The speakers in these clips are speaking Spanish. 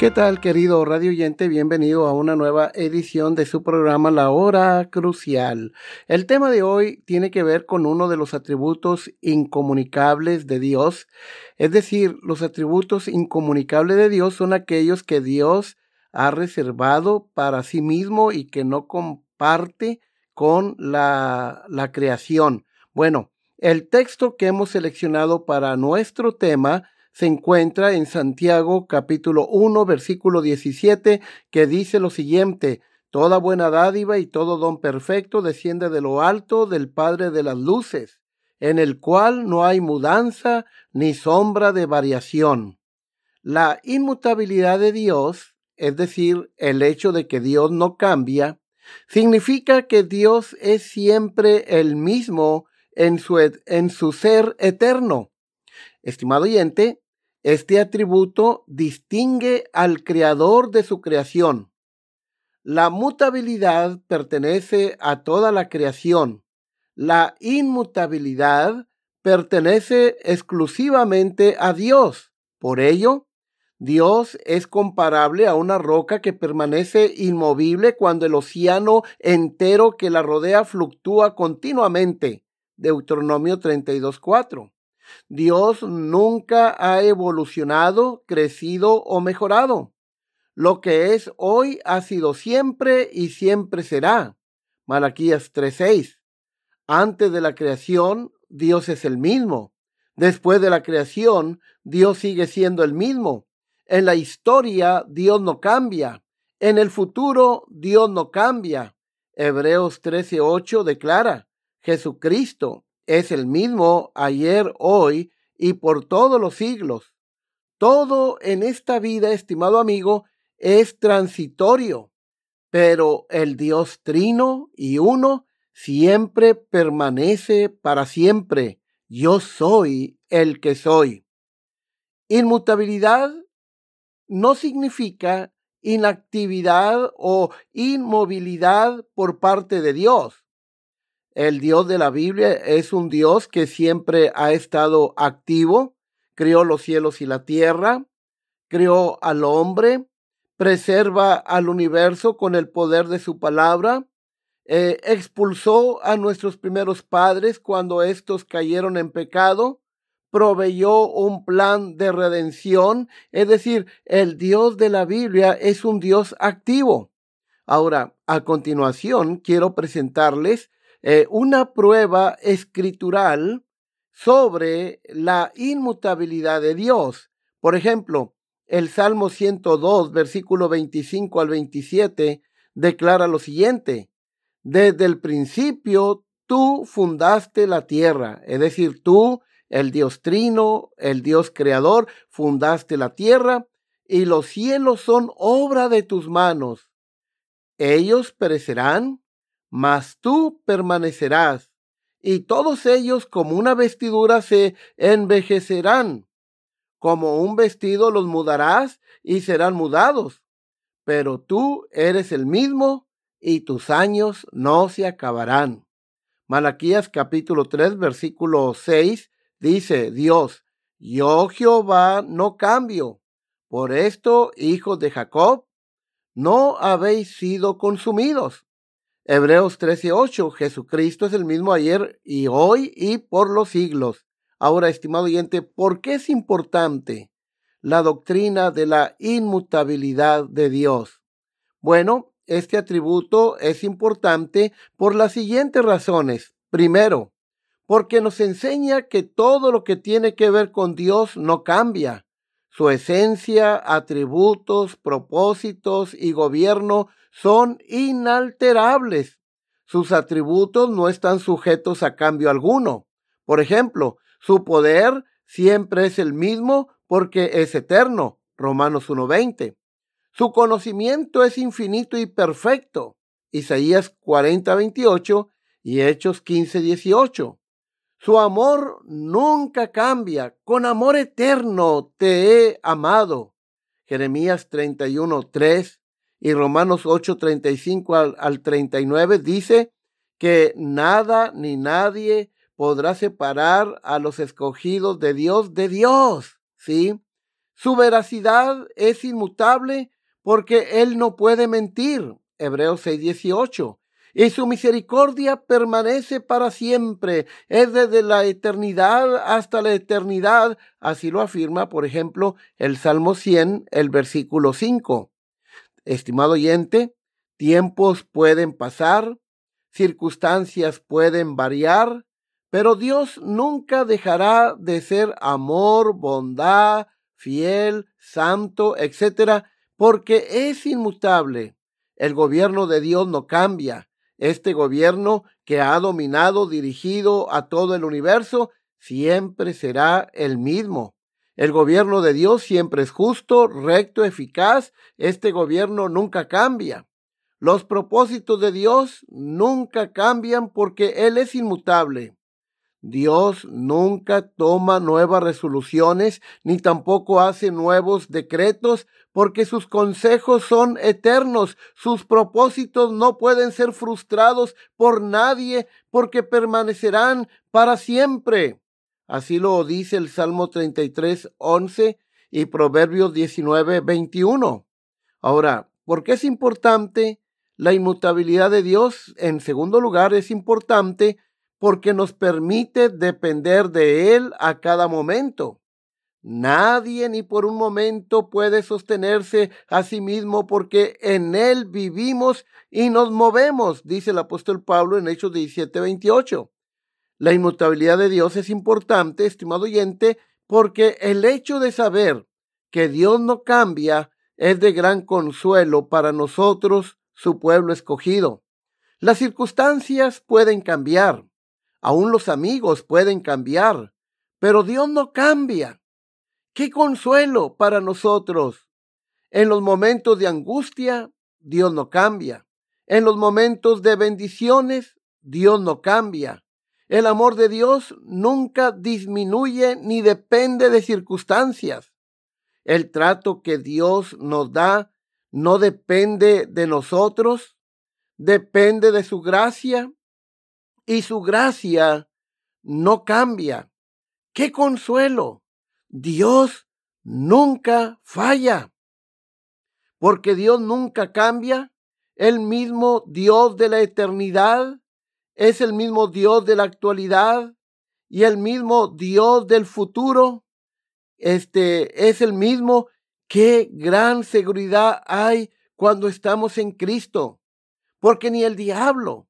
¿Qué tal, querido radio oyente? Bienvenido a una nueva edición de su programa La Hora Crucial. El tema de hoy tiene que ver con uno de los atributos incomunicables de Dios. Es decir, los atributos incomunicables de Dios son aquellos que Dios ha reservado para sí mismo y que no comparte con la, la creación. Bueno, el texto que hemos seleccionado para nuestro tema se encuentra en Santiago capítulo 1 versículo 17 que dice lo siguiente, Toda buena dádiva y todo don perfecto desciende de lo alto del Padre de las Luces, en el cual no hay mudanza ni sombra de variación. La inmutabilidad de Dios, es decir, el hecho de que Dios no cambia, significa que Dios es siempre el mismo en su, en su ser eterno. Estimado oyente, este atributo distingue al creador de su creación. La mutabilidad pertenece a toda la creación. La inmutabilidad pertenece exclusivamente a Dios. Por ello, Dios es comparable a una roca que permanece inmovible cuando el océano entero que la rodea fluctúa continuamente. Deuteronomio 32.4. Dios nunca ha evolucionado, crecido o mejorado. Lo que es hoy ha sido siempre y siempre será. Malaquías 3:6. Antes de la creación, Dios es el mismo. Después de la creación, Dios sigue siendo el mismo. En la historia, Dios no cambia. En el futuro, Dios no cambia. Hebreos 13:8 declara, Jesucristo es el mismo ayer, hoy y por todos los siglos. Todo en esta vida, estimado amigo, es transitorio, pero el Dios trino y uno siempre permanece para siempre. Yo soy el que soy. Inmutabilidad no significa inactividad o inmovilidad por parte de Dios. El Dios de la Biblia es un Dios que siempre ha estado activo, creó los cielos y la tierra, creó al hombre, preserva al universo con el poder de su palabra, eh, expulsó a nuestros primeros padres cuando estos cayeron en pecado, proveyó un plan de redención, es decir, el Dios de la Biblia es un Dios activo. Ahora, a continuación, quiero presentarles eh, una prueba escritural sobre la inmutabilidad de Dios. Por ejemplo, el Salmo 102, versículo 25 al 27, declara lo siguiente, desde el principio tú fundaste la tierra, es decir, tú, el Dios trino, el Dios creador, fundaste la tierra, y los cielos son obra de tus manos. Ellos perecerán, mas tú permanecerás, y todos ellos como una vestidura se envejecerán, como un vestido los mudarás y serán mudados, pero tú eres el mismo y tus años no se acabarán. Malaquías capítulo 3 versículo 6 dice Dios, yo Jehová no cambio. Por esto, hijos de Jacob, no habéis sido consumidos. Hebreos 13:8, Jesucristo es el mismo ayer y hoy y por los siglos. Ahora, estimado oyente, ¿por qué es importante la doctrina de la inmutabilidad de Dios? Bueno, este atributo es importante por las siguientes razones. Primero, porque nos enseña que todo lo que tiene que ver con Dios no cambia. Su esencia, atributos, propósitos y gobierno son inalterables. Sus atributos no están sujetos a cambio alguno. Por ejemplo, su poder siempre es el mismo porque es eterno. Romanos 1.20. Su conocimiento es infinito y perfecto. Isaías 40.28 y Hechos 15.18. Su amor nunca cambia. Con amor eterno te he amado. Jeremías 31, 3 y Romanos 8, 35 al, al 39 dice que nada ni nadie podrá separar a los escogidos de Dios de Dios. ¿Sí? Su veracidad es inmutable porque Él no puede mentir. Hebreos 6, 18 y su misericordia permanece para siempre, es desde la eternidad hasta la eternidad. Así lo afirma, por ejemplo, el Salmo 100, el versículo 5. Estimado oyente, tiempos pueden pasar, circunstancias pueden variar, pero Dios nunca dejará de ser amor, bondad, fiel, santo, etc., porque es inmutable. El gobierno de Dios no cambia. Este gobierno que ha dominado, dirigido a todo el universo, siempre será el mismo. El gobierno de Dios siempre es justo, recto, eficaz. Este gobierno nunca cambia. Los propósitos de Dios nunca cambian porque Él es inmutable. Dios nunca toma nuevas resoluciones ni tampoco hace nuevos decretos porque sus consejos son eternos, sus propósitos no pueden ser frustrados por nadie porque permanecerán para siempre. Así lo dice el Salmo 33, 11 y Proverbios 19, 21. Ahora, ¿por qué es importante la inmutabilidad de Dios? En segundo lugar, es importante porque nos permite depender de Él a cada momento. Nadie ni por un momento puede sostenerse a sí mismo porque en Él vivimos y nos movemos, dice el apóstol Pablo en Hechos 17, 28. La inmutabilidad de Dios es importante, estimado oyente, porque el hecho de saber que Dios no cambia es de gran consuelo para nosotros, su pueblo escogido. Las circunstancias pueden cambiar, Aún los amigos pueden cambiar, pero Dios no cambia. ¡Qué consuelo para nosotros! En los momentos de angustia, Dios no cambia. En los momentos de bendiciones, Dios no cambia. El amor de Dios nunca disminuye ni depende de circunstancias. El trato que Dios nos da no depende de nosotros, depende de su gracia, y su gracia no cambia. ¡Qué consuelo! Dios nunca falla. Porque Dios nunca cambia. El mismo Dios de la eternidad es el mismo Dios de la actualidad y el mismo Dios del futuro. Este es el mismo. Qué gran seguridad hay cuando estamos en Cristo. Porque ni el diablo,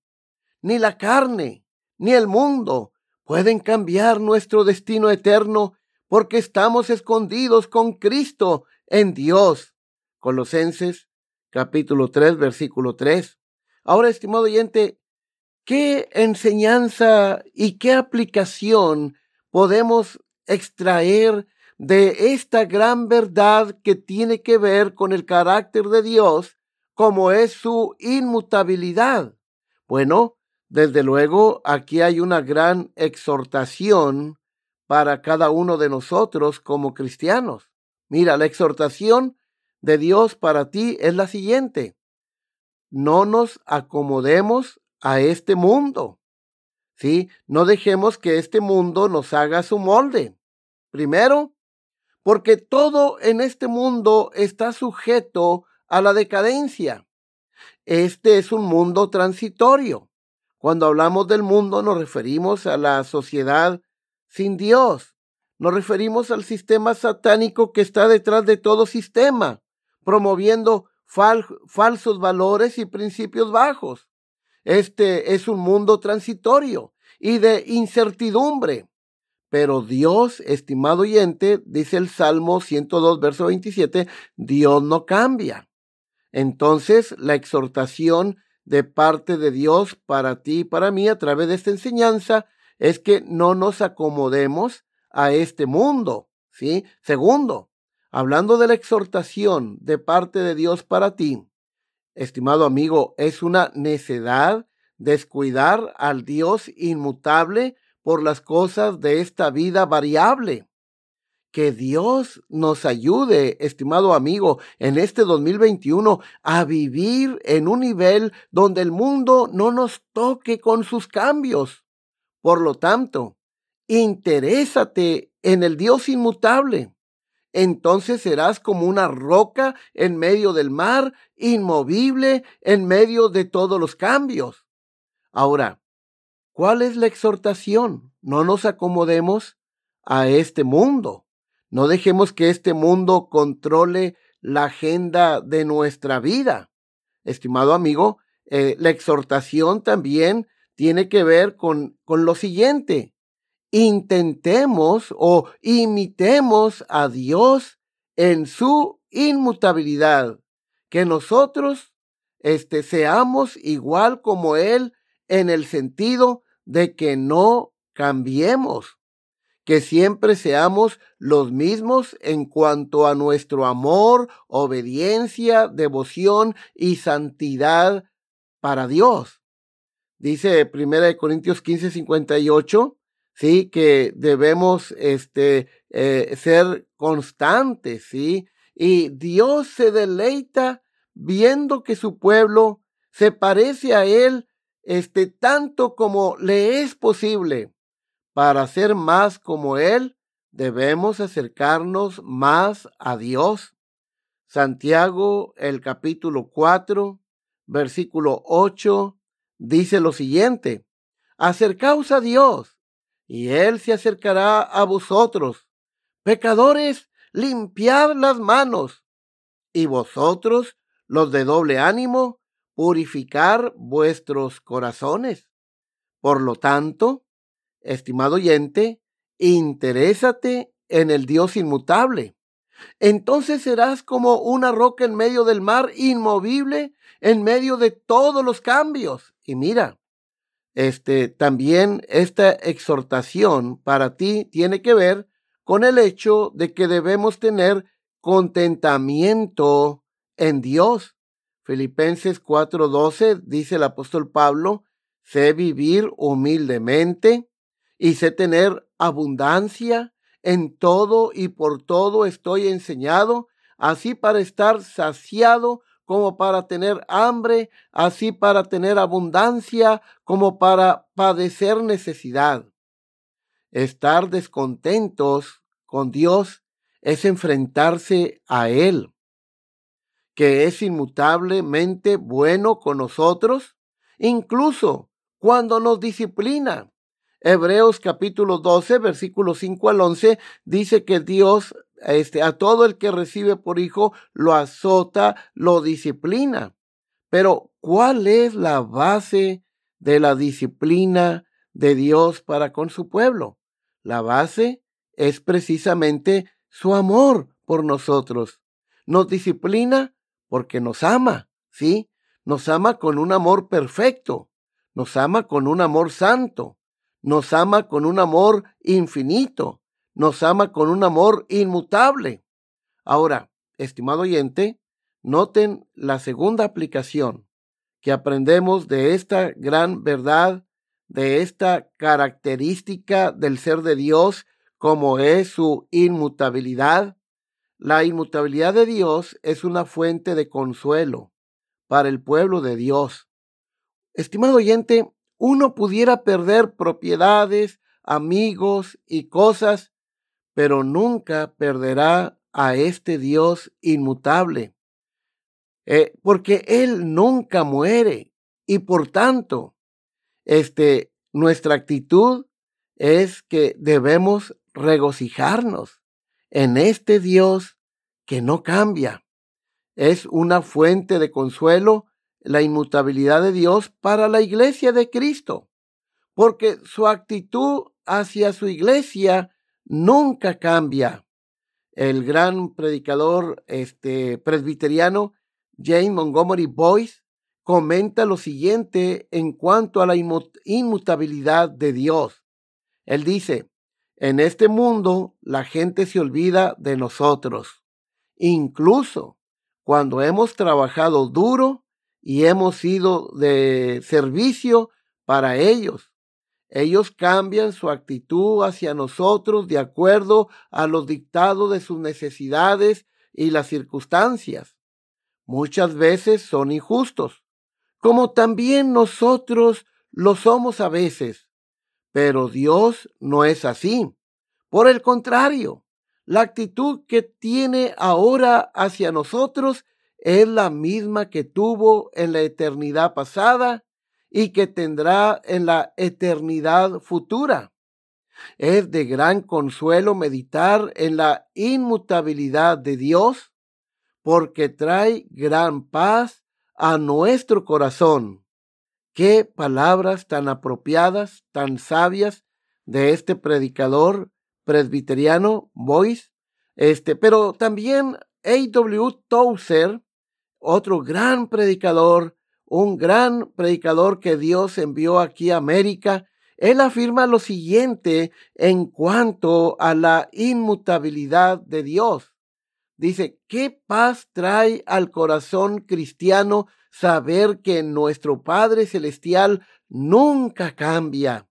ni la carne, ni el mundo pueden cambiar nuestro destino eterno porque estamos escondidos con Cristo en Dios. Colosenses capítulo 3, versículo 3. Ahora, estimado oyente, ¿qué enseñanza y qué aplicación podemos extraer de esta gran verdad que tiene que ver con el carácter de Dios, como es su inmutabilidad? Bueno, desde luego, aquí hay una gran exhortación para cada uno de nosotros como cristianos. Mira, la exhortación de Dios para ti es la siguiente. No nos acomodemos a este mundo. ¿Sí? No dejemos que este mundo nos haga su molde. Primero, porque todo en este mundo está sujeto a la decadencia. Este es un mundo transitorio. Cuando hablamos del mundo nos referimos a la sociedad sin Dios. Nos referimos al sistema satánico que está detrás de todo sistema, promoviendo falsos valores y principios bajos. Este es un mundo transitorio y de incertidumbre. Pero Dios, estimado oyente, dice el Salmo 102, verso 27, Dios no cambia. Entonces, la exhortación de parte de Dios para ti y para mí a través de esta enseñanza es que no nos acomodemos a este mundo, ¿sí? Segundo, hablando de la exhortación de parte de Dios para ti, estimado amigo, es una necedad descuidar al Dios inmutable por las cosas de esta vida variable. Que Dios nos ayude, estimado amigo, en este 2021 a vivir en un nivel donde el mundo no nos toque con sus cambios. Por lo tanto, interésate en el Dios inmutable. Entonces serás como una roca en medio del mar, inmovible en medio de todos los cambios. Ahora, ¿cuál es la exhortación? No nos acomodemos a este mundo. No dejemos que este mundo controle la agenda de nuestra vida. Estimado amigo, eh, la exhortación también tiene que ver con, con lo siguiente. Intentemos o imitemos a Dios en su inmutabilidad. Que nosotros este, seamos igual como Él en el sentido de que no cambiemos que siempre seamos los mismos en cuanto a nuestro amor, obediencia, devoción y santidad para Dios. Dice 1 Corintios 15, 58, sí, que debemos este, eh, ser constantes, sí, y Dios se deleita viendo que su pueblo se parece a Él este, tanto como le es posible. Para ser más como Él, debemos acercarnos más a Dios. Santiago, el capítulo 4, versículo 8, dice lo siguiente, acercaos a Dios, y Él se acercará a vosotros. Pecadores, limpiad las manos, y vosotros, los de doble ánimo, purificar vuestros corazones. Por lo tanto, estimado oyente, interésate en el Dios inmutable. Entonces serás como una roca en medio del mar, inmovible en medio de todos los cambios. Y mira, este también esta exhortación para ti tiene que ver con el hecho de que debemos tener contentamiento en Dios. Filipenses 4:12 dice el apóstol Pablo, sé vivir humildemente y sé tener abundancia en todo y por todo estoy enseñado, así para estar saciado como para tener hambre, así para tener abundancia como para padecer necesidad. Estar descontentos con Dios es enfrentarse a Él, que es inmutablemente bueno con nosotros, incluso cuando nos disciplina. Hebreos capítulo 12, versículo 5 al 11, dice que Dios este, a todo el que recibe por hijo lo azota, lo disciplina. Pero, ¿cuál es la base de la disciplina de Dios para con su pueblo? La base es precisamente su amor por nosotros. Nos disciplina porque nos ama, ¿sí? Nos ama con un amor perfecto, nos ama con un amor santo, nos ama con un amor infinito, nos ama con un amor inmutable. Ahora, estimado oyente, noten la segunda aplicación que aprendemos de esta gran verdad, de esta característica del ser de Dios, como es su inmutabilidad. La inmutabilidad de Dios es una fuente de consuelo para el pueblo de Dios. Estimado oyente, uno pudiera perder propiedades, amigos y cosas, pero nunca perderá a este Dios inmutable, eh, porque Él nunca muere y por tanto, este, nuestra actitud es que debemos regocijarnos en este Dios que no cambia. Es una fuente de consuelo la inmutabilidad de Dios para la iglesia de Cristo. porque su actitud hacia su iglesia nunca cambia. El gran predicador este, presbiteriano James Montgomery Boyce comenta lo siguiente en cuanto a la inmutabilidad de Dios. Él dice, en este mundo la gente se olvida de nosotros, incluso cuando hemos trabajado duro y hemos sido de servicio para ellos. Ellos cambian su actitud hacia nosotros de acuerdo a los dictados de sus necesidades y las circunstancias. Muchas veces son injustos, como también nosotros lo somos a veces. Pero Dios no es así. Por el contrario, la actitud que tiene ahora hacia nosotros es la misma que tuvo en la eternidad pasada y que tendrá en la eternidad futura. Es de gran consuelo meditar en la inmutabilidad de Dios porque trae gran paz a nuestro corazón. Qué palabras tan apropiadas, tan sabias de este predicador presbiteriano, Boyce. Este, pero también A.W. Tozer, otro gran predicador, un gran predicador que Dios envió aquí a América, él afirma lo siguiente en cuanto a la inmutabilidad de Dios. Dice, ¿qué paz trae al corazón cristiano saber que nuestro Padre Celestial nunca cambia?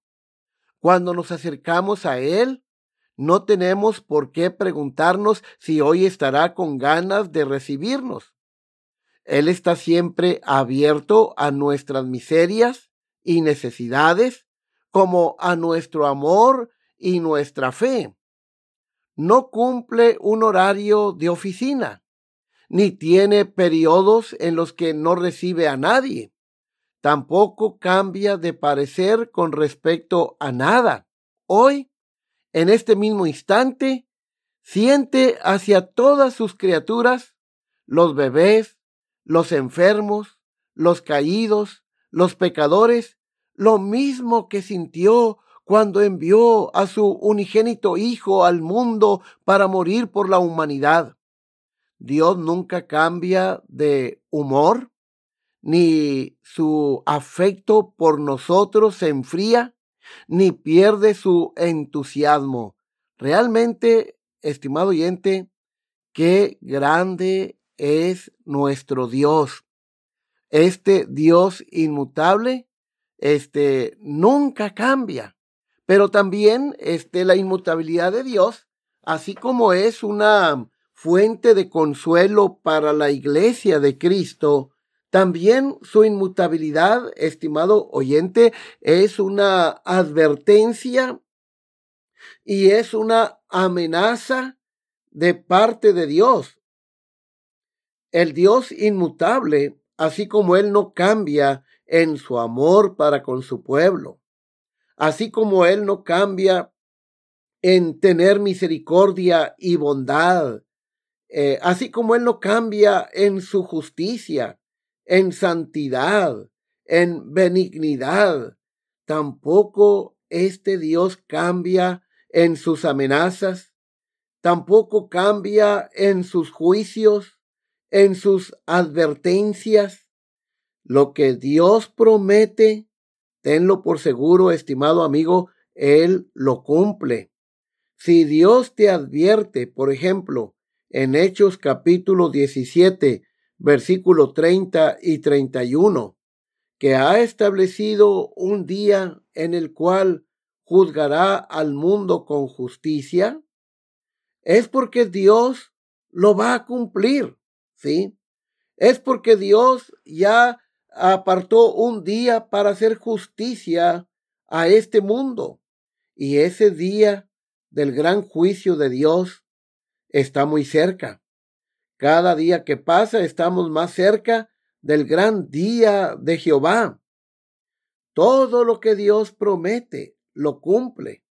Cuando nos acercamos a Él, no tenemos por qué preguntarnos si hoy estará con ganas de recibirnos. Él está siempre abierto a nuestras miserias y necesidades, como a nuestro amor y nuestra fe no cumple un horario de oficina, ni tiene periodos en los que no recibe a nadie. Tampoco cambia de parecer con respecto a nada. Hoy, en este mismo instante, siente hacia todas sus criaturas, los bebés, los enfermos, los caídos, los pecadores, lo mismo que sintió cuando envió a su unigénito Hijo al mundo para morir por la humanidad. Dios nunca cambia de humor, ni su afecto por nosotros se enfría, ni pierde su entusiasmo. Realmente, estimado oyente, qué grande es nuestro Dios. Este Dios inmutable, este nunca cambia. Pero también este, la inmutabilidad de Dios, así como es una fuente de consuelo para la iglesia de Cristo, también su inmutabilidad, estimado oyente, es una advertencia y es una amenaza de parte de Dios. El Dios inmutable, así como Él no cambia en su amor para con su pueblo así como Él no cambia en tener misericordia y bondad, eh, así como Él no cambia en su justicia, en santidad, en benignidad, tampoco este Dios cambia en sus amenazas, tampoco cambia en sus juicios, en sus advertencias. Lo que Dios promete, Tenlo por seguro, estimado amigo, Él lo cumple. Si Dios te advierte, por ejemplo, en Hechos capítulo 17, versículo 30 y 31, que ha establecido un día en el cual juzgará al mundo con justicia, es porque Dios lo va a cumplir, ¿sí? Es porque Dios ya apartó un día para hacer justicia a este mundo. Y ese día del gran juicio de Dios está muy cerca. Cada día que pasa estamos más cerca del gran día de Jehová. Todo lo que Dios promete lo cumple.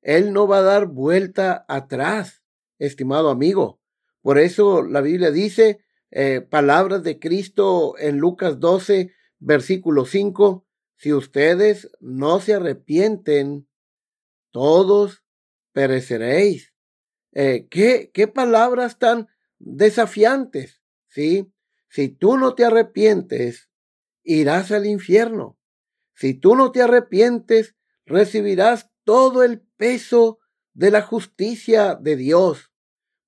Él no va a dar vuelta atrás, estimado amigo. Por eso la Biblia dice eh, palabras de Cristo en Lucas 12, versículo 5, si ustedes no se arrepienten, todos pereceréis. Eh, ¿qué, ¿Qué palabras tan desafiantes? ¿Sí? Si tú no te arrepientes, irás al infierno. Si tú no te arrepientes, recibirás todo el peso de la justicia de Dios.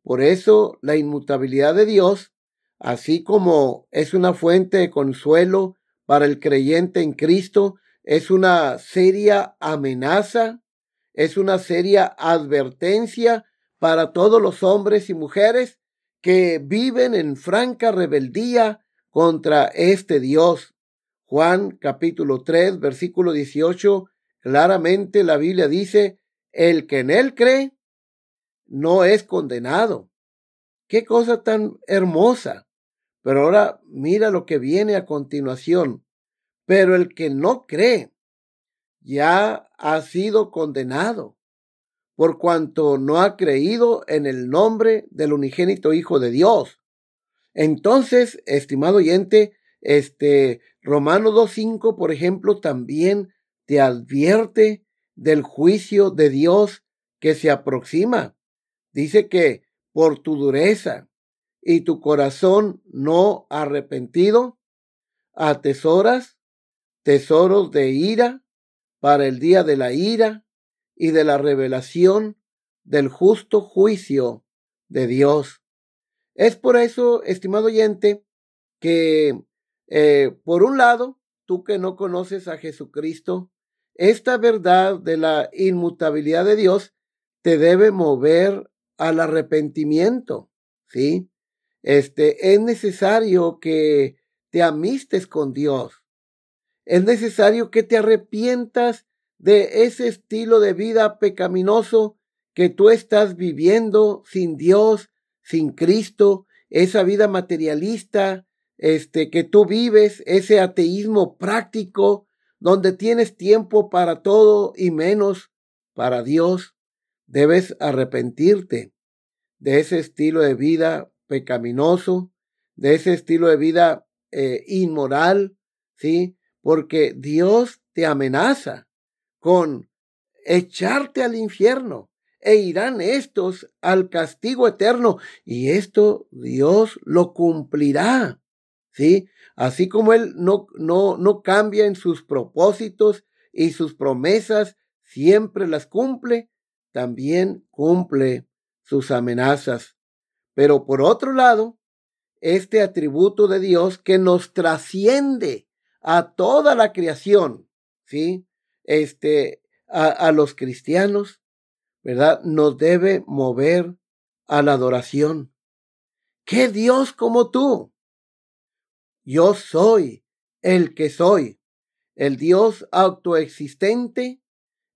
Por eso la inmutabilidad de Dios, así como es una fuente de consuelo para el creyente en Cristo, es una seria amenaza, es una seria advertencia para todos los hombres y mujeres que viven en franca rebeldía contra este Dios. Juan capítulo 3, versículo 18, claramente la Biblia dice, el que en él cree no es condenado. Qué cosa tan hermosa. Pero ahora mira lo que viene a continuación. Pero el que no cree ya ha sido condenado por cuanto no ha creído en el nombre del unigénito Hijo de Dios. Entonces, estimado oyente, este Romano 2.5, por ejemplo, también te advierte del juicio de Dios que se aproxima. Dice que por tu dureza y tu corazón no arrepentido, atesoras tesoros de ira para el día de la ira y de la revelación del justo juicio de Dios. Es por eso, estimado oyente, que eh, por un lado, tú que no conoces a Jesucristo, esta verdad de la inmutabilidad de Dios te debe mover al arrepentimiento, ¿sí? Este, es necesario que te amistes con Dios. Es necesario que te arrepientas de ese estilo de vida pecaminoso que tú estás viviendo sin Dios, sin Cristo, esa vida materialista, este, que tú vives, ese ateísmo práctico, donde tienes tiempo para todo y menos para Dios, debes arrepentirte de ese estilo de vida pecaminoso, de ese estilo de vida eh, inmoral, ¿sí? Porque Dios te amenaza con echarte al infierno e irán estos al castigo eterno y esto Dios lo cumplirá. ¿Sí? Así como Él no, no, no cambia en sus propósitos y sus promesas, siempre las cumple, también cumple sus amenazas. Pero por otro lado, este atributo de Dios que nos trasciende a toda la creación, ¿sí? este, a, los cristianos, ¿verdad? Nos debe mover a la adoración. ¿Qué Dios como tú? Yo soy el que soy, el Dios autoexistente,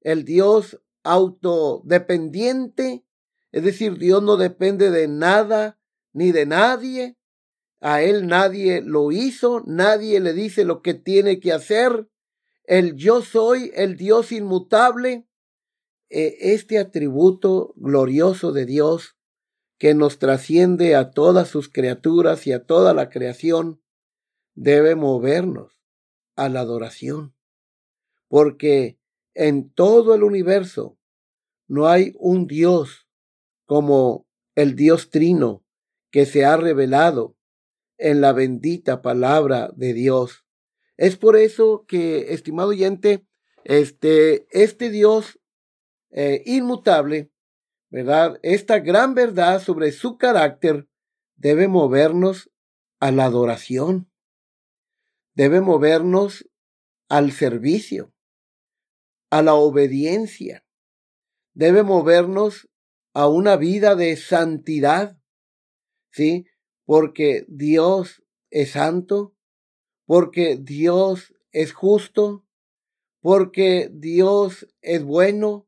el Dios autodependiente, es decir, Dios no depende de nada ni de nadie, a Él nadie lo hizo, nadie le dice lo que tiene que hacer, el yo soy, el Dios inmutable, eh, este atributo glorioso de Dios que nos trasciende a todas sus criaturas y a toda la creación, debe movernos a la adoración. Porque en todo el universo no hay un Dios como el Dios Trino que se ha revelado en la bendita palabra de Dios. Es por eso que, estimado oyente, este, este Dios eh, inmutable, ¿verdad? Esta gran verdad sobre su carácter debe movernos a la adoración, debe movernos al servicio, a la obediencia, debe movernos a una vida de santidad, ¿sí? Porque Dios es santo, porque Dios es justo, porque Dios es bueno.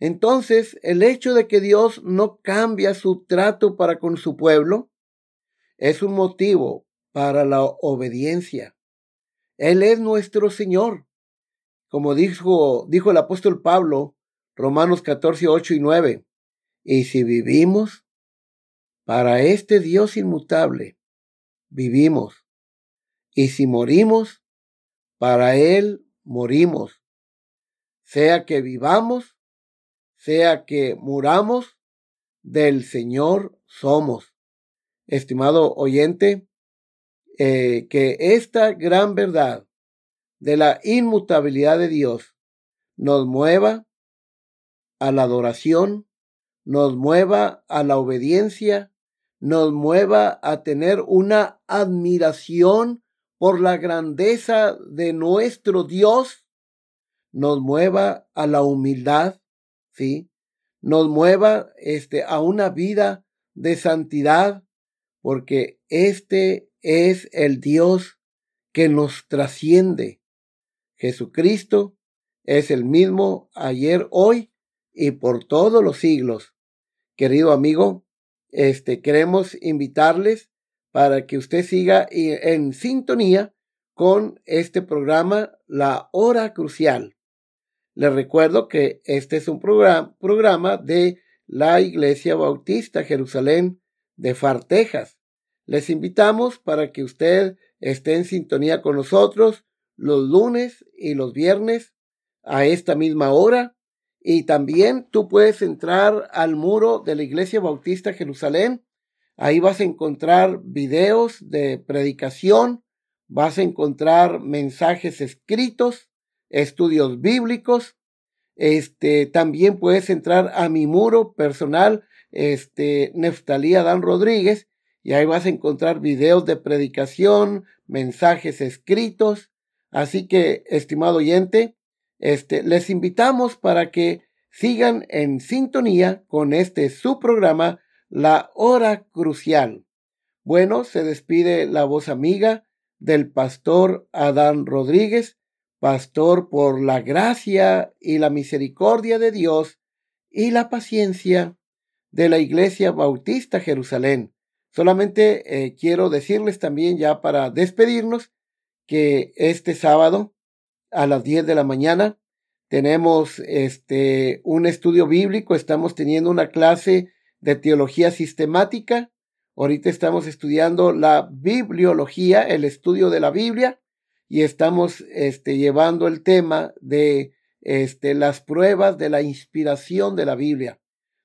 Entonces, el hecho de que Dios no cambia su trato para con su pueblo es un motivo para la obediencia. Él es nuestro Señor. Como dijo, dijo el apóstol Pablo, Romanos 14, 8 y 9. Y si vivimos, para este Dios inmutable, vivimos y si morimos, para Él morimos. Sea que vivamos, sea que muramos, del Señor somos. Estimado oyente, eh, que esta gran verdad de la inmutabilidad de Dios nos mueva a la adoración, nos mueva a la obediencia, nos mueva a tener una admiración por la grandeza de nuestro Dios, nos mueva a la humildad, ¿sí? Nos mueva este, a una vida de santidad, porque este es el Dios que nos trasciende. Jesucristo es el mismo ayer, hoy y por todos los siglos. Querido amigo, este, queremos invitarles para que usted siga en sintonía con este programa, La Hora Crucial. Les recuerdo que este es un programa, de la Iglesia Bautista Jerusalén de Far, Texas. Les invitamos para que usted esté en sintonía con nosotros los lunes y los viernes a esta misma hora. Y también tú puedes entrar al muro de la Iglesia Bautista Jerusalén Ahí vas a encontrar videos de predicación, vas a encontrar mensajes escritos, estudios bíblicos. Este, también puedes entrar a mi muro personal, este, Neftalí Adán Rodríguez, y ahí vas a encontrar videos de predicación, mensajes escritos. Así que, estimado oyente, este, les invitamos para que sigan en sintonía con este su programa la hora crucial. Bueno, se despide la voz amiga del pastor Adán Rodríguez, pastor por la gracia y la misericordia de Dios y la paciencia de la Iglesia Bautista Jerusalén. Solamente eh, quiero decirles también ya para despedirnos que este sábado a las 10 de la mañana tenemos este un estudio bíblico, estamos teniendo una clase de teología sistemática. Ahorita estamos estudiando la bibliología, el estudio de la Biblia, y estamos este, llevando el tema de este, las pruebas de la inspiración de la Biblia.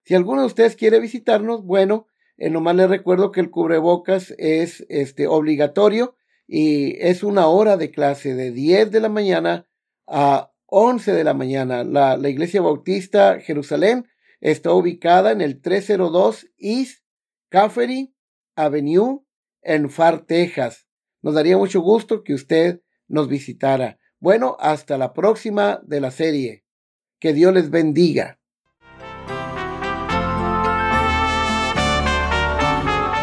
Si alguno de ustedes quiere visitarnos, bueno, eh, nomás les recuerdo que el cubrebocas es este, obligatorio y es una hora de clase de 10 de la mañana a 11 de la mañana. La, Iglesia Bautista Jerusalén Está ubicada en el 302 East Caffery Avenue en Far, Texas. Nos daría mucho gusto que usted nos visitara. Bueno, hasta la próxima de la serie. Que Dios les bendiga.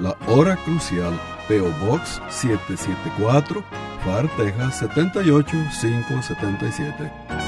La Hora Crucial, PO Box 774, FAR, Texas 78577.